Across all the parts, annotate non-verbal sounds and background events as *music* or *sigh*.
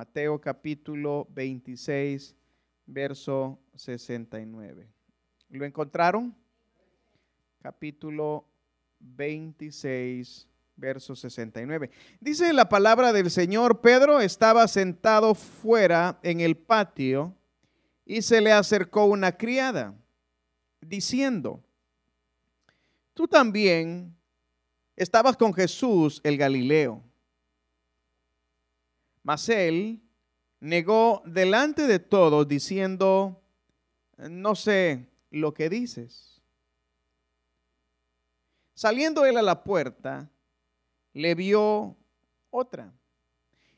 Mateo capítulo 26, verso 69. ¿Lo encontraron? Capítulo 26, verso 69. Dice la palabra del Señor, Pedro estaba sentado fuera en el patio y se le acercó una criada, diciendo, tú también estabas con Jesús el Galileo. Mas él negó delante de todos diciendo, no sé lo que dices. Saliendo él a la puerta, le vio otra.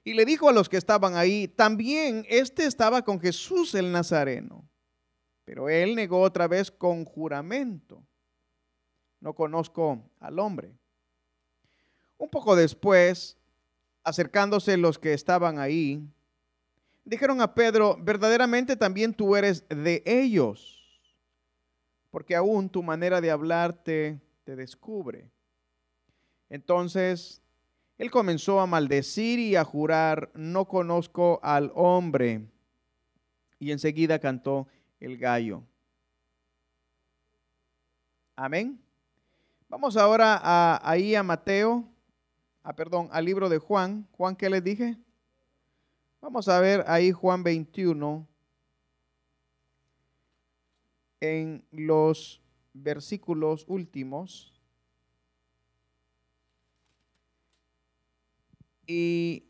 Y le dijo a los que estaban ahí, también este estaba con Jesús el Nazareno. Pero él negó otra vez con juramento. No conozco al hombre. Un poco después, acercándose los que estaban ahí, dijeron a Pedro, verdaderamente también tú eres de ellos, porque aún tu manera de hablarte te descubre. Entonces él comenzó a maldecir y a jurar, no conozco al hombre. Y enseguida cantó el gallo. Amén. Vamos ahora a, ahí a Mateo ah, perdón, al libro de Juan. Juan, ¿qué les dije? Vamos a ver ahí Juan 21 en los versículos últimos. Y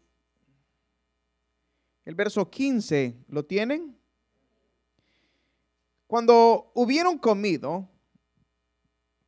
el verso 15, ¿lo tienen? Cuando hubieron comido,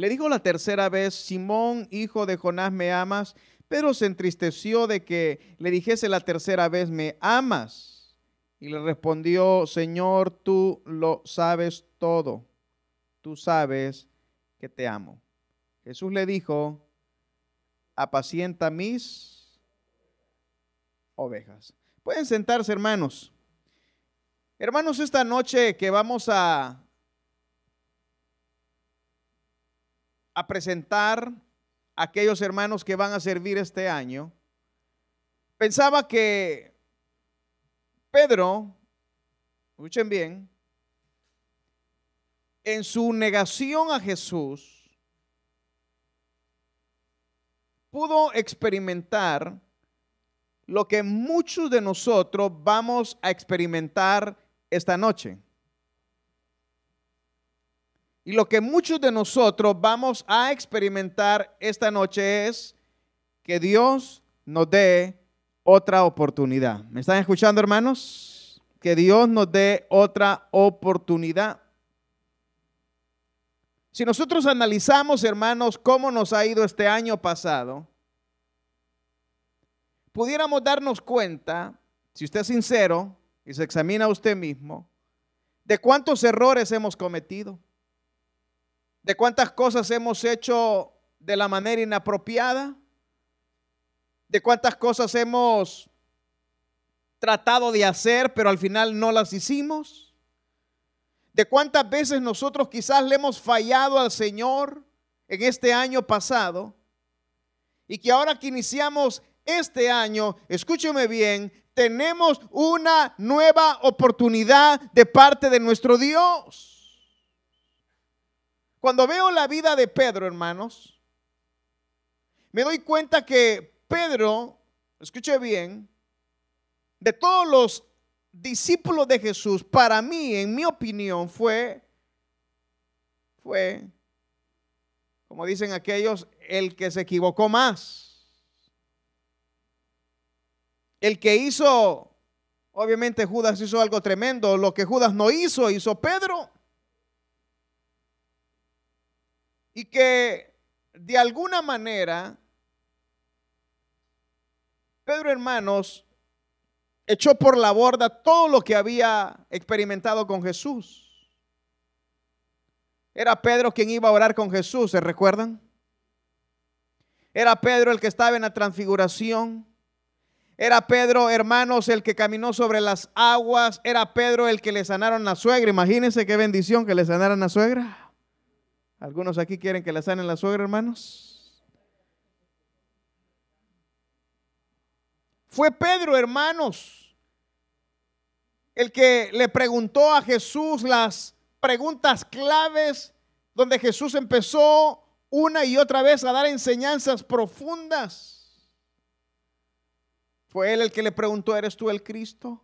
Le dijo la tercera vez, Simón, hijo de Jonás, ¿me amas? Pero se entristeció de que le dijese la tercera vez, ¿me amas? Y le respondió, Señor, tú lo sabes todo. Tú sabes que te amo. Jesús le dijo, apacienta mis ovejas. Pueden sentarse, hermanos. Hermanos, esta noche que vamos a a presentar a aquellos hermanos que van a servir este año, pensaba que Pedro, escuchen bien, en su negación a Jesús, pudo experimentar lo que muchos de nosotros vamos a experimentar esta noche. Y lo que muchos de nosotros vamos a experimentar esta noche es que Dios nos dé otra oportunidad. ¿Me están escuchando, hermanos? Que Dios nos dé otra oportunidad. Si nosotros analizamos, hermanos, cómo nos ha ido este año pasado, pudiéramos darnos cuenta, si usted es sincero y se examina a usted mismo, de cuántos errores hemos cometido de cuántas cosas hemos hecho de la manera inapropiada, de cuántas cosas hemos tratado de hacer, pero al final no las hicimos, de cuántas veces nosotros quizás le hemos fallado al Señor en este año pasado, y que ahora que iniciamos este año, escúcheme bien, tenemos una nueva oportunidad de parte de nuestro Dios. Cuando veo la vida de Pedro, hermanos, me doy cuenta que Pedro, escuche bien, de todos los discípulos de Jesús, para mí, en mi opinión, fue, fue, como dicen aquellos, el que se equivocó más. El que hizo, obviamente Judas hizo algo tremendo, lo que Judas no hizo, hizo Pedro. Y que de alguna manera, Pedro hermanos, echó por la borda todo lo que había experimentado con Jesús. Era Pedro quien iba a orar con Jesús, ¿se recuerdan? Era Pedro el que estaba en la transfiguración. Era Pedro, hermanos, el que caminó sobre las aguas. Era Pedro el que le sanaron la suegra. Imagínense qué bendición que le sanaran la suegra. ¿Algunos aquí quieren que le sanen la suegra, hermanos? Fue Pedro, hermanos, el que le preguntó a Jesús las preguntas claves donde Jesús empezó una y otra vez a dar enseñanzas profundas. Fue él el que le preguntó, ¿eres tú el Cristo?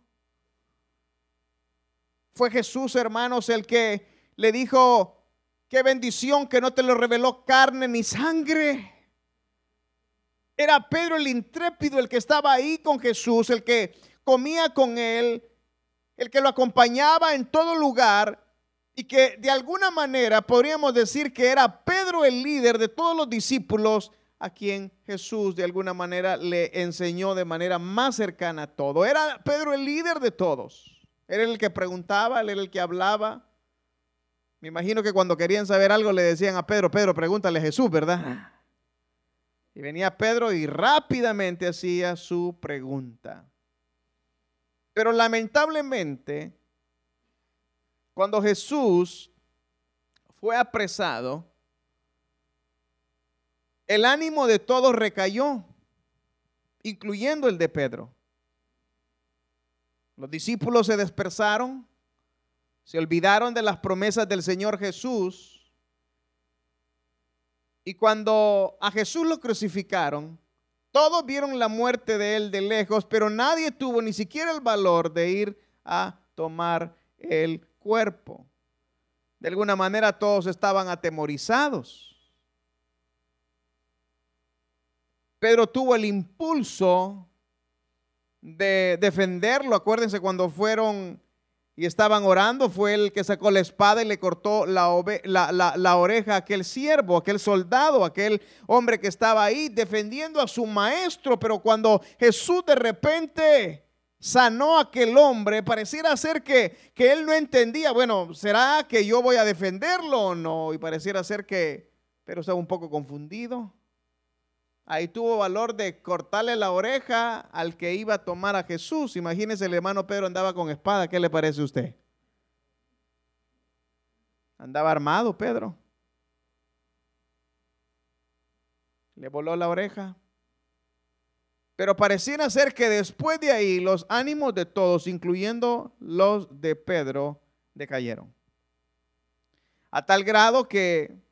Fue Jesús, hermanos, el que le dijo, qué bendición que no te lo reveló carne ni sangre. Era Pedro el intrépido, el que estaba ahí con Jesús, el que comía con él, el que lo acompañaba en todo lugar y que de alguna manera podríamos decir que era Pedro el líder de todos los discípulos a quien Jesús de alguna manera le enseñó de manera más cercana a todo. Era Pedro el líder de todos. Era el que preguntaba, era el que hablaba. Me imagino que cuando querían saber algo le decían a Pedro, Pedro, pregúntale a Jesús, ¿verdad? Y venía Pedro y rápidamente hacía su pregunta. Pero lamentablemente, cuando Jesús fue apresado, el ánimo de todos recayó, incluyendo el de Pedro. Los discípulos se dispersaron, se olvidaron de las promesas del Señor Jesús. Y cuando a Jesús lo crucificaron, todos vieron la muerte de él de lejos, pero nadie tuvo ni siquiera el valor de ir a tomar el cuerpo. De alguna manera todos estaban atemorizados. Pedro tuvo el impulso de defenderlo. Acuérdense cuando fueron y estaban orando, fue el que sacó la espada y le cortó la, oreja a aquel siervo, aquel soldado, aquel hombre que estaba ahí defendiendo a su maestro. Pero cuando Jesús de repente sanó a aquel hombre, pareciera ser que, que él no entendía, bueno, ¿será que yo voy a defenderlo o no? Y pareciera ser que, pero estaba un poco confundido. Ahí tuvo valor de cortarle la oreja al que iba a tomar a Jesús. Imagínese, el hermano Pedro andaba con espada. ¿Qué le parece a usted? Andaba armado, Pedro. Le voló la oreja. Pero pareciera ser que después de ahí los ánimos de todos, incluyendo los de Pedro, decayeron. A tal grado que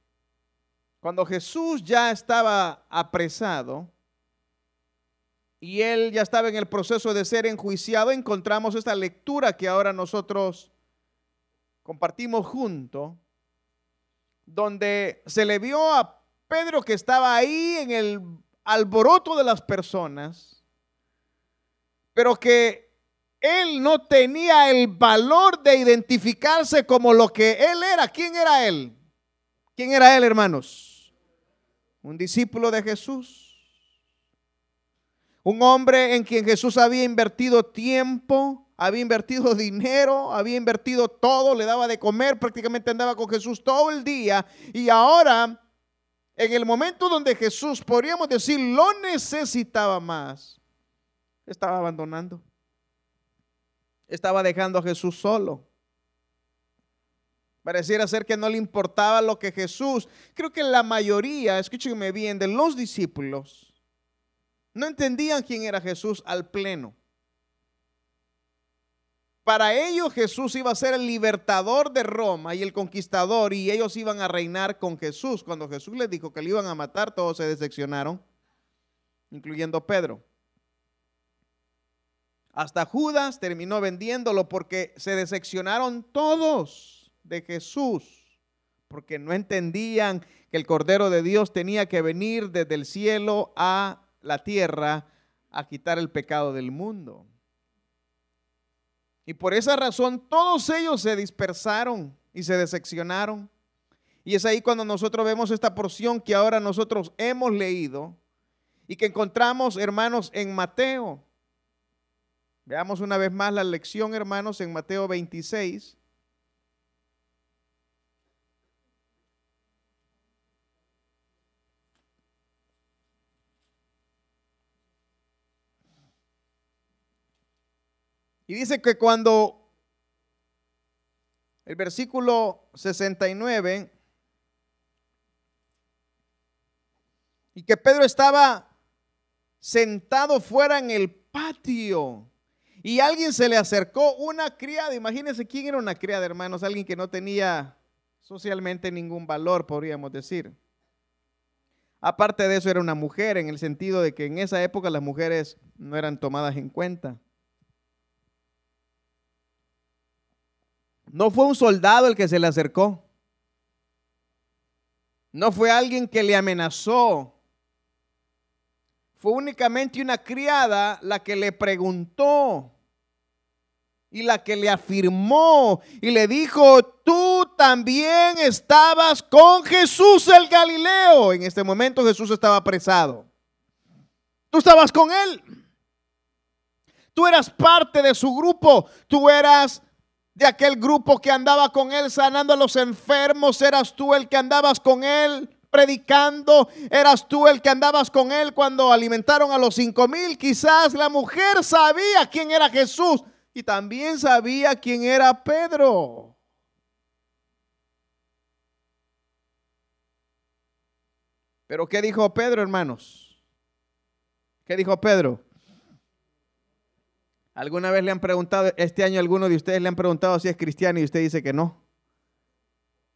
cuando Jesús ya estaba apresado y él ya estaba en el proceso de ser enjuiciado, encontramos esta lectura que ahora nosotros compartimos junto, donde se le vio a Pedro que estaba ahí en el alboroto de las personas, pero que él no tenía el valor de identificarse como lo que él era. ¿Quién era él? ¿Quién era él, hermanos? Un discípulo de Jesús. Un hombre en quien Jesús había invertido tiempo, había invertido dinero, había invertido todo, le daba de comer, prácticamente andaba con Jesús todo el día. Y ahora en el momento donde Jesús, podríamos decir, lo necesitaba más, estaba abandonando. Estaba dejando a Jesús solo. Pareciera ser que no le importaba lo que Jesús, creo que la mayoría, escúchenme bien, de los discípulos, no entendían quién era Jesús al pleno. Para ellos Jesús iba a ser el libertador de Roma y el conquistador y ellos iban a reinar con Jesús. Cuando Jesús les dijo que le iban a matar, todos se decepcionaron, incluyendo Pedro. Hasta Judas terminó vendiéndolo porque se decepcionaron todos de Jesús, porque no entendían que el Cordero de Dios tenía que venir desde el cielo a la tierra a quitar el pecado del mundo. Y por esa razón todos ellos se dispersaron y se decepcionaron. Y es ahí cuando nosotros vemos esta porción que ahora nosotros hemos leído y que encontramos, hermanos, en Mateo. Veamos una vez más la lección, hermanos, en Mateo 26. Dice que cuando el versículo 69, y que Pedro estaba sentado fuera en el patio y alguien se le acercó, una criada, imagínense quién era una criada, hermanos, alguien que no tenía socialmente ningún valor, podríamos decir. Aparte de eso, era una mujer, en el sentido de que en esa época las mujeres no eran tomadas en cuenta. No fue un soldado el que se le acercó. No fue alguien que le amenazó. Fue únicamente una criada la que le preguntó y la que le afirmó y le dijo, tú también estabas con Jesús el Galileo. En este momento Jesús estaba apresado. Tú estabas con él. Tú eras parte de su grupo. Tú eras de aquel grupo que andaba con él sanando a los enfermos, eras tú el que andabas con él predicando, eras tú el que andabas con él cuando alimentaron a los cinco mil. Quizás la mujer sabía quién era Jesús y también sabía quién era Pedro. Pero ¿qué dijo Pedro, hermanos? ¿Qué dijo Pedro? ¿Alguna vez le han preguntado, este año alguno de ustedes le han preguntado si es cristiano y usted dice que no?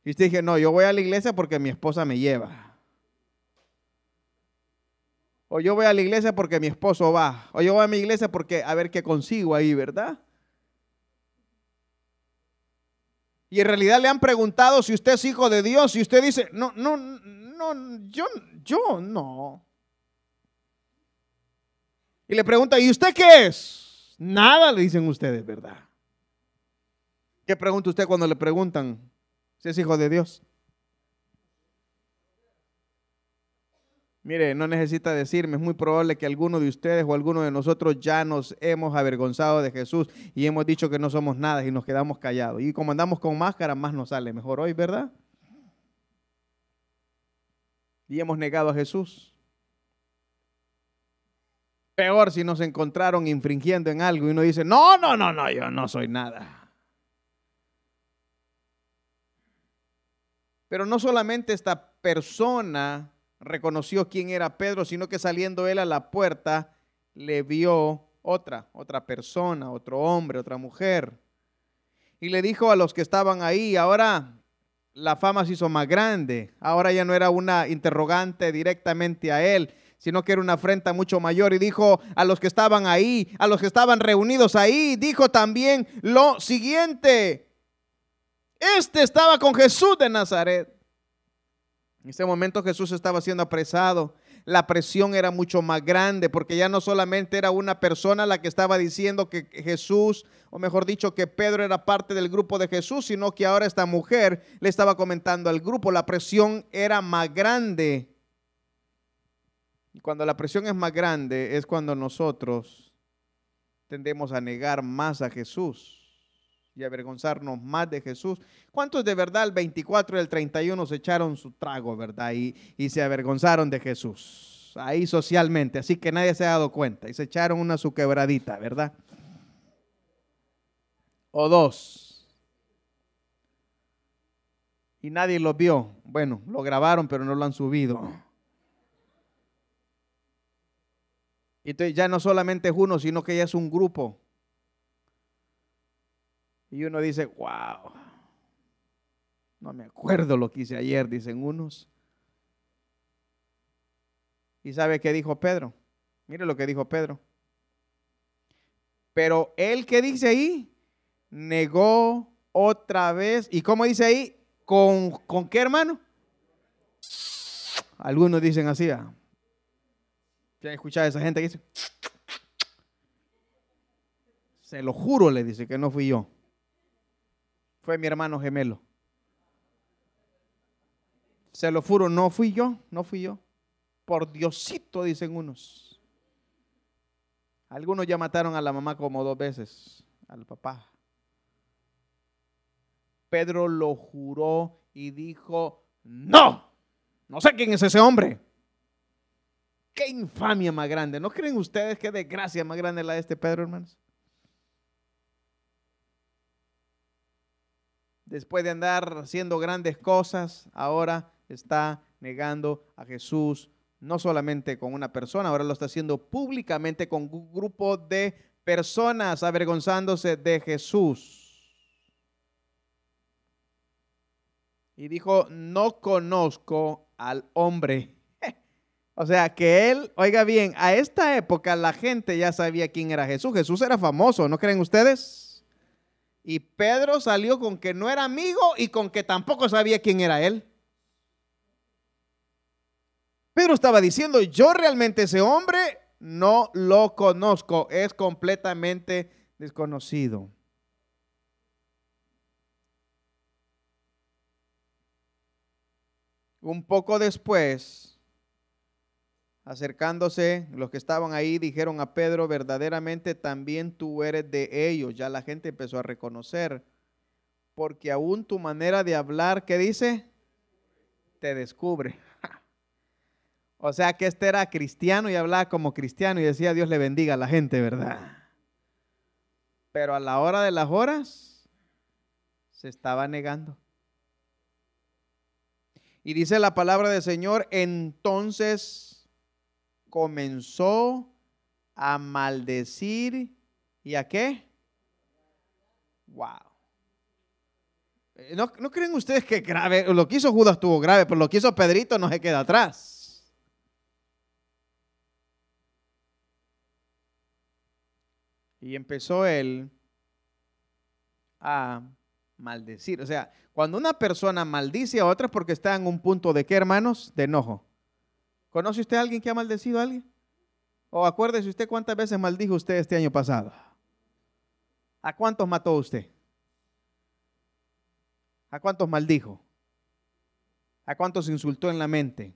Y usted dice, no, yo voy a la iglesia porque mi esposa me lleva. O yo voy a la iglesia porque mi esposo va. O yo voy a mi iglesia porque a ver qué consigo ahí, ¿verdad? Y en realidad le han preguntado si usted es hijo de Dios y usted dice, no, no, no, yo, yo no. Y le pregunta, ¿y usted qué es? Nada le dicen ustedes, ¿verdad? ¿Qué pregunta usted cuando le preguntan si es hijo de Dios? Mire, no necesita decirme, es muy probable que alguno de ustedes o alguno de nosotros ya nos hemos avergonzado de Jesús y hemos dicho que no somos nada y nos quedamos callados. Y como andamos con máscara, más nos sale mejor hoy, ¿verdad? Y hemos negado a Jesús. Peor si nos encontraron infringiendo en algo y uno dice, no, no, no, no, yo no soy nada. Pero no solamente esta persona reconoció quién era Pedro, sino que saliendo él a la puerta le vio otra, otra persona, otro hombre, otra mujer. Y le dijo a los que estaban ahí, ahora la fama se hizo más grande, ahora ya no era una interrogante directamente a él, sino que era una afrenta mucho mayor. Y dijo a los que estaban ahí, a los que estaban reunidos ahí, dijo también lo siguiente. Este estaba con Jesús de Nazaret. En ese momento Jesús estaba siendo apresado. La presión era mucho más grande porque ya no solamente era una persona la que estaba diciendo que Jesús, o mejor dicho, que Pedro era parte del grupo de Jesús, sino que ahora esta mujer le estaba comentando al grupo. La presión era más grande. Cuando la presión es más grande es cuando nosotros tendemos a negar más a Jesús y avergonzarnos más de Jesús. ¿Cuántos de verdad el 24 y el 31 se echaron su trago, verdad? Y, y se avergonzaron de Jesús. Ahí socialmente, así que nadie se ha dado cuenta. Y se echaron una su quebradita, ¿verdad? O dos. Y nadie lo vio. Bueno, lo grabaron, pero no lo han subido. Entonces ya no solamente es uno, sino que ya es un grupo. Y uno dice, wow, no me acuerdo lo que hice ayer, dicen unos. ¿Y sabe qué dijo Pedro? Mire lo que dijo Pedro. Pero él que dice ahí, negó otra vez. ¿Y cómo dice ahí? ¿Con, ¿con qué hermano? Algunos dicen así. ¿ah? ¿Ya escuchado a esa gente que dice? Se lo juro, le dice que no fui yo. Fue mi hermano gemelo. Se lo juro, no fui yo, no fui yo. Por Diosito, dicen unos. Algunos ya mataron a la mamá como dos veces, al papá. Pedro lo juró y dijo, no, no sé quién es ese hombre. Qué infamia más grande. ¿No creen ustedes qué desgracia más grande la de este Pedro, hermanos? Después de andar haciendo grandes cosas, ahora está negando a Jesús, no solamente con una persona, ahora lo está haciendo públicamente con un grupo de personas, avergonzándose de Jesús. Y dijo, no conozco al hombre. O sea, que él, oiga bien, a esta época la gente ya sabía quién era Jesús. Jesús era famoso, ¿no creen ustedes? Y Pedro salió con que no era amigo y con que tampoco sabía quién era él. Pedro estaba diciendo, yo realmente ese hombre no lo conozco, es completamente desconocido. Un poco después, acercándose, los que estaban ahí dijeron a Pedro, verdaderamente también tú eres de ellos. Ya la gente empezó a reconocer, porque aún tu manera de hablar, ¿qué dice? Te descubre. *laughs* O sea que este era cristiano y hablaba como cristiano y decía Dios le bendiga a la gente, ¿verdad? Pero a la hora de las horas se estaba negando. Y dice la palabra del Señor, entonces comenzó a maldecir y a qué? Wow. Eh, ¿No, ¿No, creen ustedes que grave? Lo que hizo Judas estuvo grave, pero lo que hizo Pedrito no se queda atrás. Y empezó él a maldecir. O sea, cuando una persona maldice a otra porque está en un punto de qué, hermanos? De enojo. ¿Conoce usted a alguien que ha maldecido a alguien? O acuérdese usted cuántas veces maldijo usted este año pasado. ¿A cuántos mató usted? ¿A cuántos maldijo? ¿A cuántos insultó en la mente?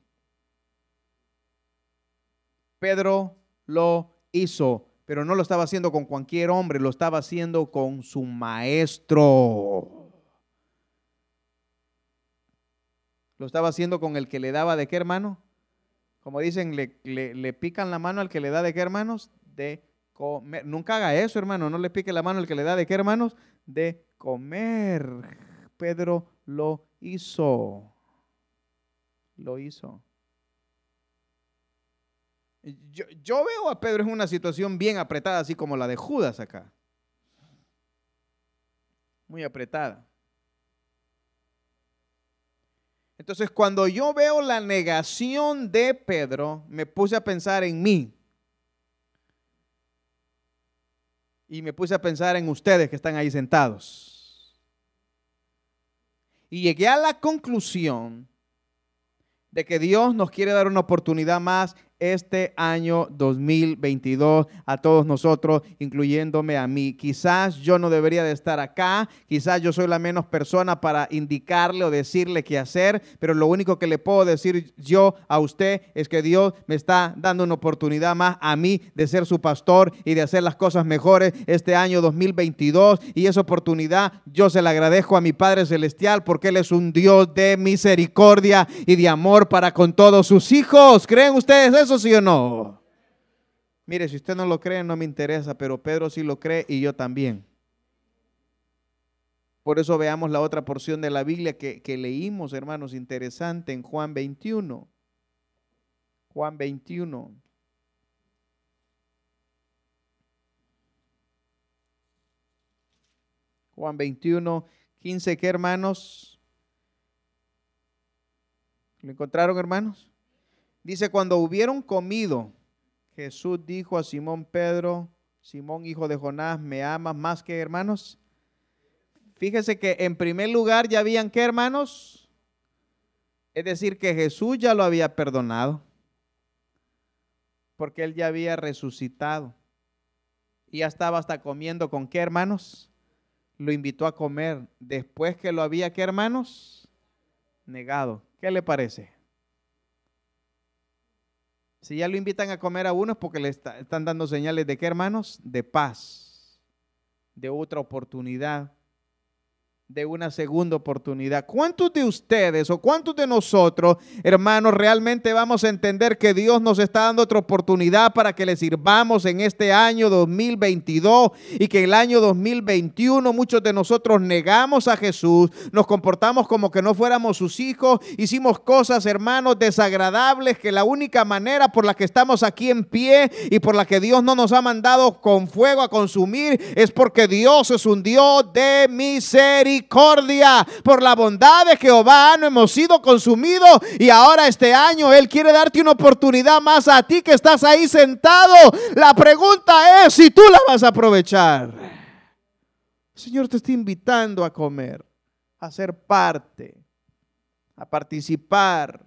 Pedro lo hizo pero no lo estaba haciendo con cualquier hombre, lo estaba haciendo con su maestro. Lo estaba haciendo con el que le daba de qué hermano. Como dicen, le, pican la mano al que le da de qué hermanos. De comer. Nunca haga eso, hermano. No le pique la mano al que le da de qué hermanos. De comer. Pedro lo hizo. Lo hizo. Yo, veo a Pedro en una situación bien apretada, así como la de Judas acá. Muy apretada. Entonces, cuando yo veo la negación de Pedro, me puse a pensar en mí. Y me puse a pensar en ustedes que están ahí sentados. Y llegué a la conclusión de que Dios nos quiere dar una oportunidad más este año 2022 a todos nosotros, incluyéndome a mí. Quizás yo no debería de estar acá, quizás yo soy la menos persona para indicarle o decirle qué hacer, pero lo único que le puedo decir yo a usted es que Dios me está dando una oportunidad más a mí de ser su pastor y de hacer las cosas mejores este año 2022 y esa oportunidad yo se la agradezco a mi Padre Celestial porque Él es un Dios de misericordia y de amor para con todos sus hijos. ¿Creen ustedes eso? sí o no? Mire, si usted no lo cree, no me interesa, pero Pedro sí lo cree y yo también. Por eso veamos la otra porción de la Biblia que, que leímos, hermanos, interesante en Juan 21. Juan 21. Juan 21, 15, ¿qué hermanos? ¿Lo encontraron, hermanos? Dice, cuando hubieron comido, Jesús dijo a Simón Pedro, Simón hijo de Jonás, ¿me amas más que hermanos? Fíjese que en primer lugar ya habían que hermanos. Es decir, que Jesús ya lo había perdonado. Porque él ya había resucitado. Y ya estaba hasta comiendo con qué hermanos. Lo invitó a comer después que lo había, ¿qué hermanos? Negado. ¿Qué le parece? Si ya lo invitan a comer a uno es porque le están dando señales de qué, hermanos? De paz, de otra oportunidad de una segunda oportunidad. ¿Cuántos de ustedes o cuántos de nosotros, hermanos, realmente vamos a entender que Dios nos está dando otra oportunidad para que le sirvamos en este año 2022 y que el año 2021 muchos de nosotros negamos a Jesús, nos comportamos como que no fuéramos sus hijos, hicimos cosas, hermanos, desagradables que la única manera por la que estamos aquí en pie y por la que Dios no nos ha mandado con fuego a consumir es porque Dios es un Dios de misericordia por la bondad de Jehová no hemos sido consumidos y ahora este año Él quiere darte una oportunidad más a ti que estás ahí sentado. La pregunta es si tú la vas a aprovechar. El Señor te está invitando a comer, a ser parte, a participar.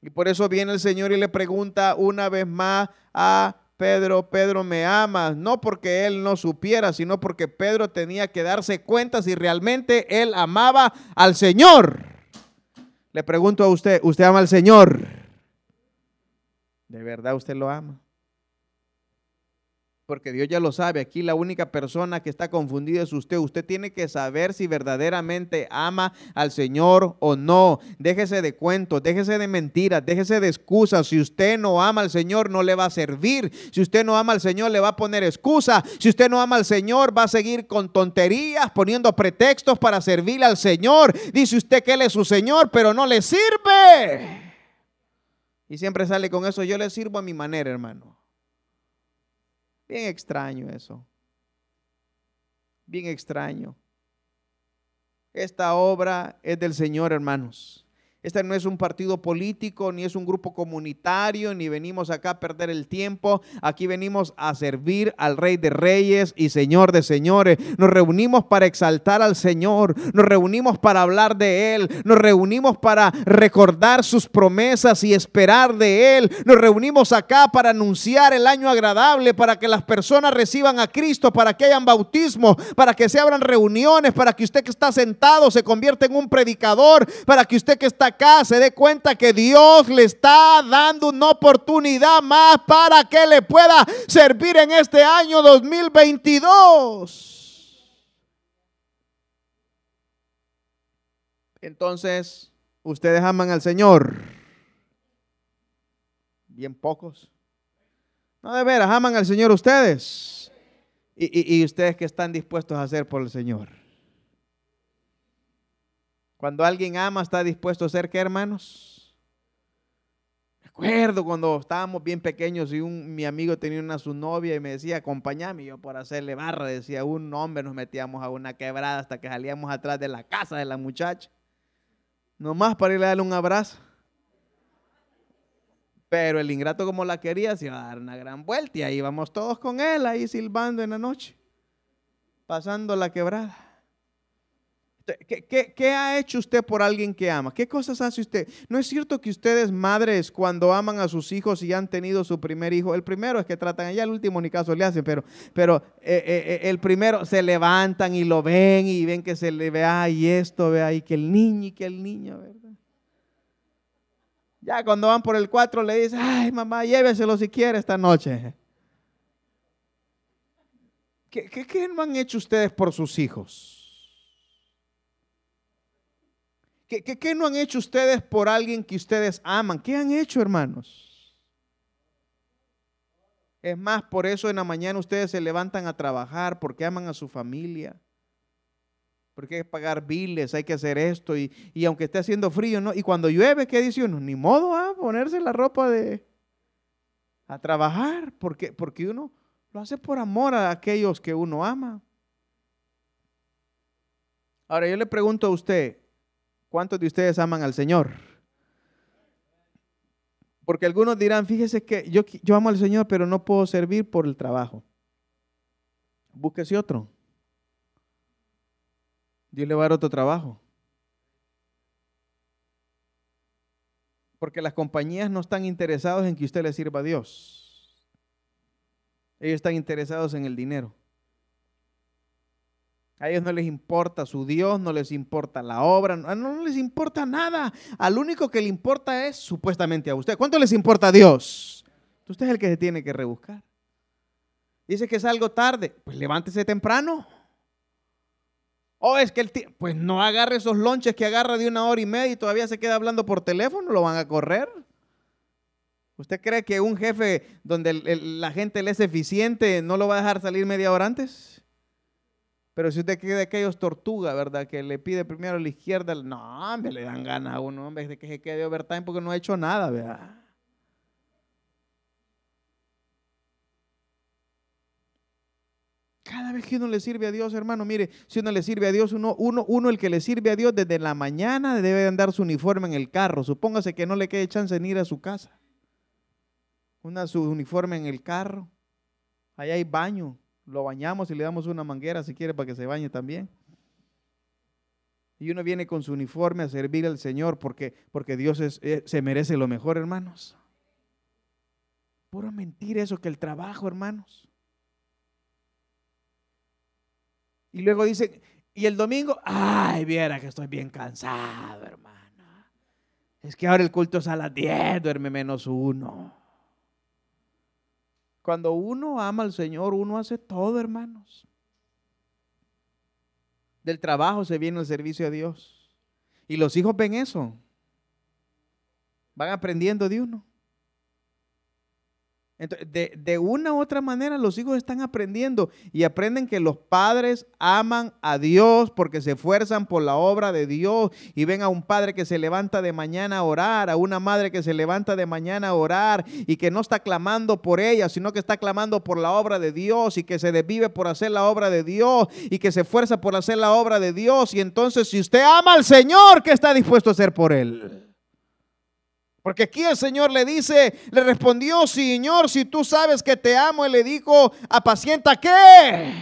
Y por eso viene el Señor y le pregunta una vez más a Pedro, Pedro, me amas, no porque él no supiera, sino porque Pedro tenía que darse cuenta si realmente él amaba al Señor. Le pregunto a usted, ¿usted ama al Señor? ¿De verdad usted lo ama? Porque Dios ya lo sabe. Aquí la única persona que está confundida es usted. Usted tiene que saber si verdaderamente ama al Señor o no. Déjese de cuentos, déjese de mentiras, déjese de excusas. Si usted no ama al Señor, no le va a servir. Si usted no ama al Señor, le va a poner excusa. Si usted no ama al Señor, va a seguir con tonterías, poniendo pretextos para servir al Señor. Dice usted que Él es su Señor, pero no le sirve. Y siempre sale con eso, yo le sirvo a mi manera, hermano. Bien extraño eso. Bien extraño. Esta obra es del Señor, hermanos. Este no es un partido político, ni es un grupo comunitario, ni venimos acá a perder el tiempo. Aquí venimos a servir al Rey de Reyes y Señor de Señores. Nos reunimos para exaltar al Señor. Nos reunimos para hablar de Él. Nos reunimos para recordar sus promesas y esperar de Él. Nos reunimos acá para anunciar el año agradable, para que las personas reciban a Cristo, para que hayan bautismo, para que se abran reuniones, para que usted que está sentado se convierta en un predicador, para que usted que está se dé cuenta que Dios le está dando una oportunidad más para que le pueda servir en este año 2022. Entonces, ustedes aman al Señor. Bien pocos. No, de veras, aman al Señor ustedes. Y ustedes que están dispuestos a hacer por el Señor. Cuando alguien ama, está dispuesto a ser qué, hermanos. Me acuerdo cuando estábamos bien pequeños y un, mi amigo tenía una su novia y me decía, acompáñame. yo por hacerle barra, decía, un hombre nos metíamos a una quebrada hasta que salíamos atrás de la casa de la muchacha. Nomás para irle a darle un abrazo. Pero el ingrato como la quería se iba a dar una gran vuelta y ahí vamos todos con él, ahí silbando en la noche, pasando la quebrada. ¿Qué, ha hecho usted por alguien que ama? ¿Qué cosas hace usted? ¿No es cierto que ustedes, madres, cuando aman a sus hijos y han tenido su primer hijo, el primero es que tratan, allá el último ni caso le hacen, pero, pero eh, eh, eh, el primero se levantan y lo ven y ven que se le ve, ay, esto, ve ahí, que el niño y que el niño, ¿verdad? Ya cuando van por el cuatro le dicen, ay, mamá, lléveselo si quiere esta noche. ¿Qué, qué, qué no han hecho ustedes por sus hijos? ¿Qué, no han hecho ustedes por alguien que ustedes aman? ¿Qué han hecho, hermanos? Es más, por eso en la mañana ustedes se levantan a trabajar porque aman a su familia. Porque hay que pagar biles, hay que hacer esto. Y, aunque esté haciendo frío, ¿no? Y cuando llueve, ¿qué dice uno? Ni modo a ponerse la ropa de... a trabajar. Porque, porque uno lo hace por amor a aquellos que uno ama. Ahora yo le pregunto a usted, ¿Cuántos de ustedes aman al Señor? Porque algunos dirán, fíjese que yo, amo al Señor, pero no puedo servir por el trabajo. Búsquese otro. Dios le va a dar otro trabajo. Porque las compañías no están interesadas en que usted le sirva a Dios. Ellos están interesados en el dinero. A ellos no les importa su Dios, no les importa la obra, no, les importa nada. Al único que le importa es supuestamente a usted. ¿Cuánto les importa a Dios? Usted es el que se tiene que rebuscar. Dice que es algo tarde, pues levántese temprano. O oh, es que el pues no agarre esos lonches que agarra de una hora y media y todavía se queda hablando por teléfono, lo van a correr. ¿Usted cree que un jefe donde la gente le es eficiente no lo va a dejar salir media hora antes? Pero si usted cree de aquellos tortuga, ¿verdad? Que le pide primero a la izquierda, no, hombre, le dan ganas a uno, hombre, de que se quede overtime porque no ha hecho nada, ¿verdad? Cada vez que uno le sirve a Dios, hermano, mire, si uno le sirve a Dios, uno, uno, uno el que le sirve a Dios desde la mañana debe andar su uniforme en el carro. Supóngase que no le quede chance de ir a su casa. Una su uniforme en el carro. Ahí hay baño. Lo bañamos y le damos una manguera si quiere para que se bañe también. Y uno viene con su uniforme a servir al Señor porque, porque Dios eh, se merece lo mejor, hermanos. Puro mentir eso que el trabajo, hermanos. Y luego dice, y el domingo, ay, viera que estoy bien cansado, hermano. Es que ahora el culto es a las 10, duerme menos uno. Cuando uno ama al Señor, uno hace todo, hermanos. Del trabajo se viene el servicio a Dios. Y los hijos ven eso. Van aprendiendo de uno de, una u otra manera los hijos están aprendiendo y aprenden que los padres aman a Dios porque se esfuerzan por la obra de Dios y ven a un padre que se levanta de mañana a orar, a una madre que se levanta de mañana a orar y que no está clamando por ella, sino que está clamando por la obra de Dios y que se desvive por hacer la obra de Dios y que se esfuerza por hacer la obra de Dios. Y entonces si usted ama al Señor, ¿qué está dispuesto a hacer por él? Porque aquí el Señor le dice, le respondió, Señor, si tú sabes que te amo, y le dijo, apacienta qué?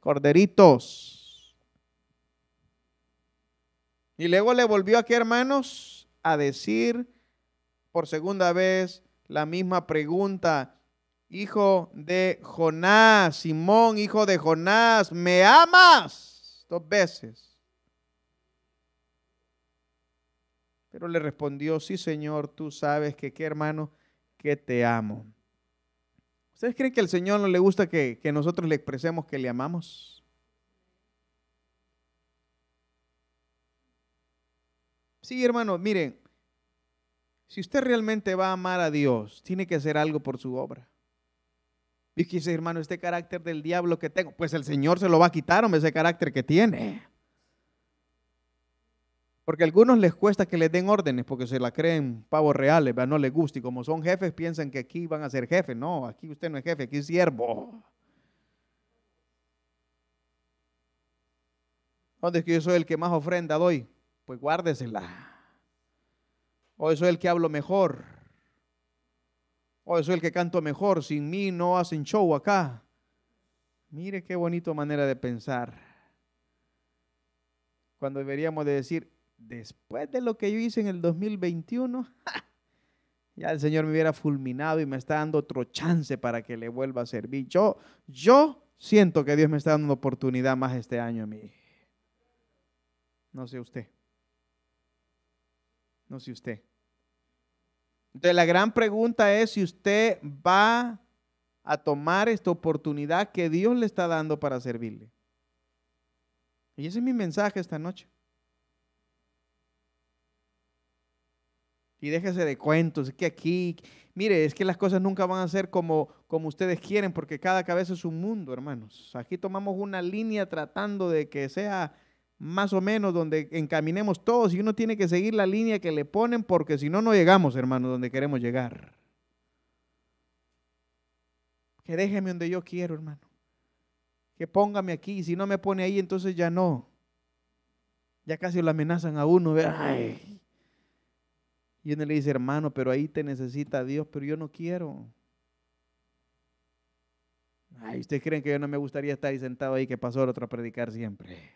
Corderitos. Y luego le volvió aquí, hermanos, a decir por segunda vez la misma pregunta. Hijo de Jonás, Simón, hijo de Jonás, ¿me amas? Dos veces. Pero le respondió, sí Señor, tú sabes que qué hermano, que te amo. ¿Ustedes creen que al Señor no le gusta que, que nosotros le expresemos que le amamos? Sí, hermano, miren, si usted realmente va a amar a Dios, tiene que hacer algo por su obra. Y dice, hermano, este carácter del diablo que tengo, pues el Señor se lo va a quitar, hombre, ese carácter que tiene. Porque a algunos les cuesta que les den órdenes porque se la creen pavos reales, no les gusta. Y como son jefes, piensan que aquí van a ser jefes. No, aquí usted no es jefe, aquí es siervo. ¿Dónde es que yo soy el que más ofrenda doy? Pues guárdesela. O soy el que hablo mejor. O soy el que canto mejor. Sin mí no hacen show acá. Mire qué bonito manera de pensar. Cuando deberíamos de decir, después de lo que yo hice en el 2021, *laughs* ya el Señor me hubiera fulminado y me está dando otro chance para que le vuelva a servir. Yo, yo siento que Dios me está dando una oportunidad más este año a mí. No sé usted. No sé usted. Entonces la gran pregunta es si usted va a tomar esta oportunidad que Dios le está dando para servirle. Y ese es mi mensaje esta noche. Y déjese de cuentos, es que aquí, mire, es que las cosas nunca van a ser como, como ustedes quieren, porque cada cabeza es un mundo, hermanos. Aquí tomamos una línea tratando de que sea más o menos donde encaminemos todos y uno tiene que seguir la línea que le ponen porque si no, no llegamos, hermanos, donde queremos llegar. Que déjeme donde yo quiero, hermano. Que póngame aquí, si no me pone ahí, entonces ya no. Ya casi lo amenazan a uno. Ay, y uno le dice, hermano, pero ahí te necesita Dios, pero yo no quiero. Ay, ¿ustedes creen que yo no me gustaría estar ahí sentado ahí que pasó otro a predicar siempre?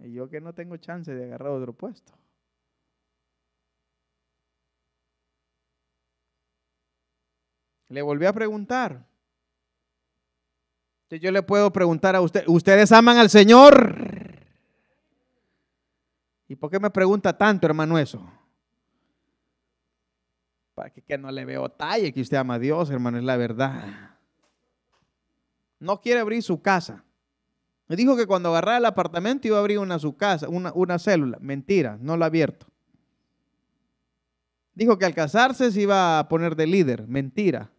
Y yo que no tengo chance de agarrar otro puesto. Le volví a preguntar. yo le puedo preguntar a usted, ¿ustedes aman al Señor? ¿Y por qué me pregunta tanto, hermano, eso? Para que, no le veo talle que usted ama a Dios, hermano, es la verdad. No quiere abrir su casa. Me dijo que cuando agarrara el apartamento iba a abrir una su casa, una, una célula. Mentira, no lo ha abierto. Dijo que al casarse se iba a poner de líder. Mentira.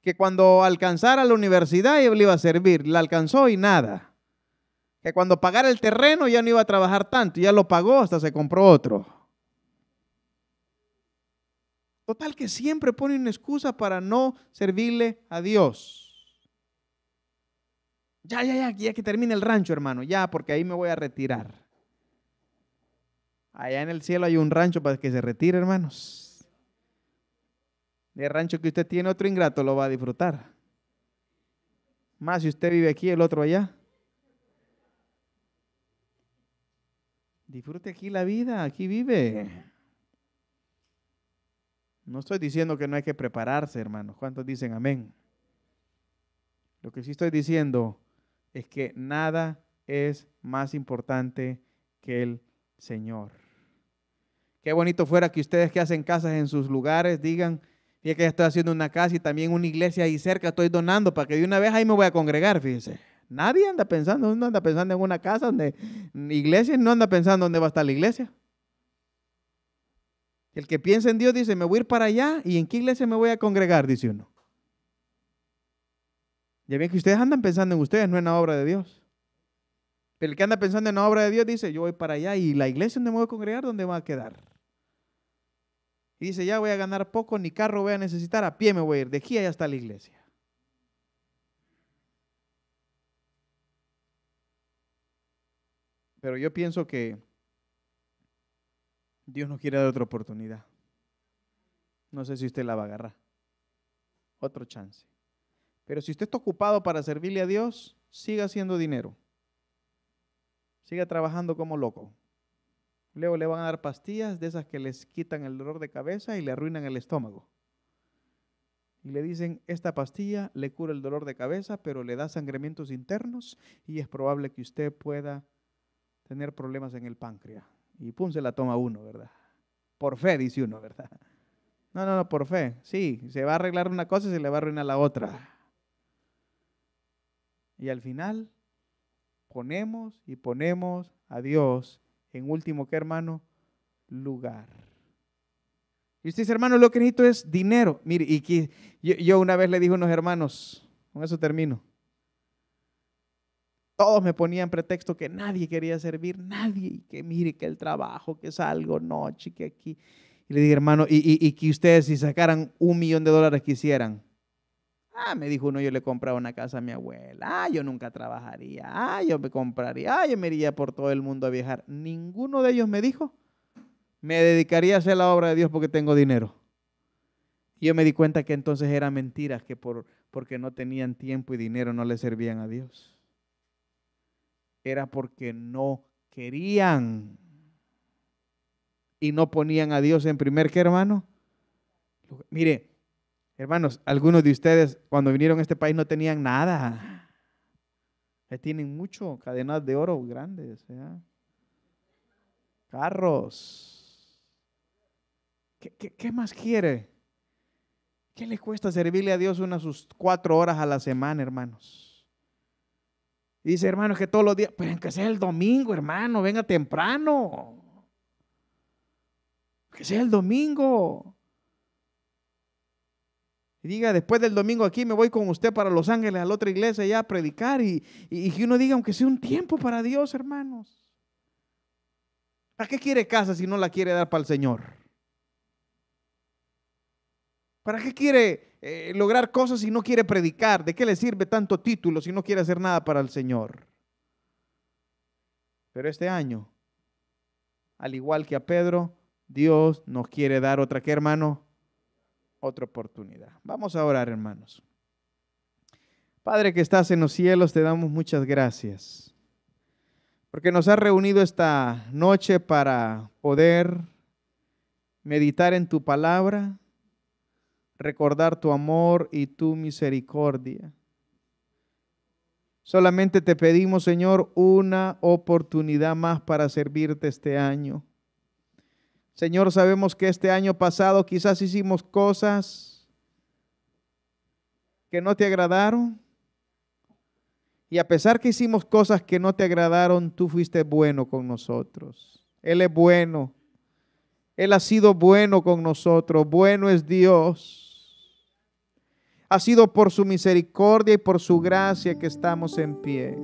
Que cuando alcanzara la universidad le iba a servir. La alcanzó y nada. Que cuando pagara el terreno ya no iba a trabajar tanto. Ya lo pagó hasta se compró otro. Total que siempre pone una excusa para no servirle a Dios. Ya, ya, ya, ya que termine el rancho, hermano. Ya, porque ahí me voy a retirar. Allá en el cielo hay un rancho para que se retire, hermanos. El rancho que usted tiene, otro ingrato lo va a disfrutar. Más si usted vive aquí, el otro allá. Disfrute aquí la vida, aquí vive. No estoy diciendo que no hay que prepararse, hermanos. ¿Cuántos dicen amén? Lo que sí estoy diciendo es que nada es más importante que el Señor. Qué bonito fuera que ustedes que hacen casas en sus lugares digan, ya que ya estoy haciendo una casa y también una iglesia ahí cerca, estoy donando para que de una vez ahí me voy a congregar, fíjense. Nadie anda pensando, uno anda pensando en una casa donde iglesia, no anda pensando dónde va a estar la iglesia. El que piensa en Dios dice, me voy a ir para allá y en qué iglesia me voy a congregar, dice uno. Ya ven que ustedes andan pensando en ustedes, no en la obra de Dios. Pero el que anda pensando en la obra de Dios dice, yo voy para allá y la iglesia donde me voy a congregar, ¿dónde va a quedar? Y dice, ya voy a ganar poco, ni carro voy a necesitar, a pie me voy a ir, de aquí allá está la iglesia. Pero yo pienso que Dios nos quiere dar otra oportunidad. No sé si usted la va a agarrar. Otro chance. Pero si usted está ocupado para servirle a Dios, siga haciendo dinero. Siga trabajando como loco. Luego le van a dar pastillas de esas que les quitan el dolor de cabeza y le arruinan el estómago. Y le dicen, esta pastilla le cura el dolor de cabeza, pero le da sangramientos internos y es probable que usted pueda tener problemas en el páncreas. Y pum, se la toma uno, ¿verdad? Por fe, dice uno, ¿verdad? No, no, no, por fe. Sí, se va a arreglar una cosa y se le va a arruinar la otra. Y al final ponemos y ponemos a Dios en último, ¿qué hermano? Lugar. Y usted dice, hermano, lo que necesito es dinero. Mire, y que yo, una vez le dije a unos hermanos, con eso termino. Todos me ponían pretexto que nadie quería servir, nadie, y que mire que el trabajo, que salgo noche, que aquí. Y le dije, hermano, y, que ustedes si sacaran un millón de dólares quisieran, Ah, me dijo uno, yo le compraba una casa a mi abuela. Ah, yo nunca trabajaría. Ah, yo me compraría. Ah, yo me iría por todo el mundo a viajar. Ninguno de ellos me dijo, me dedicaría a hacer la obra de Dios porque tengo dinero. Yo me di cuenta que entonces eran mentiras, que por, porque no tenían tiempo y dinero no le servían a Dios. Era porque no querían. Y no ponían a Dios en primer, ¿qué hermano? Mire, Hermanos, algunos de ustedes cuando vinieron a este país no tenían nada. tienen mucho, cadenas de oro grandes, carros. ¿Qué, más quiere? ¿Qué le cuesta servirle a Dios unas sus cuatro horas a la semana, hermanos? Y dice, hermano, que todos los días, pero que sea el domingo, hermano, venga temprano. Que sea el domingo. Y diga, después del domingo aquí me voy con usted para Los Ángeles, a la otra iglesia ya a predicar. Y, y, que uno diga, aunque sea un tiempo para Dios, hermanos. ¿Para qué quiere casa si no la quiere dar para el Señor? ¿Para qué quiere eh, lograr cosas si no quiere predicar? ¿De qué le sirve tanto título si no quiere hacer nada para el Señor? Pero este año, al igual que a Pedro, Dios nos quiere dar otra que hermano otra oportunidad. Vamos a orar, hermanos. Padre que estás en los cielos, te damos muchas gracias. Porque nos has reunido esta noche para poder meditar en tu palabra, recordar tu amor y tu misericordia. Solamente te pedimos, Señor, una oportunidad más para servirte este año. Señor, sabemos que este año pasado quizás hicimos cosas que no te agradaron. Y a pesar que hicimos cosas que no te agradaron, tú fuiste bueno con nosotros. Él es bueno. Él ha sido bueno con nosotros. Bueno es Dios. Ha sido por su misericordia y por su gracia que estamos en pie.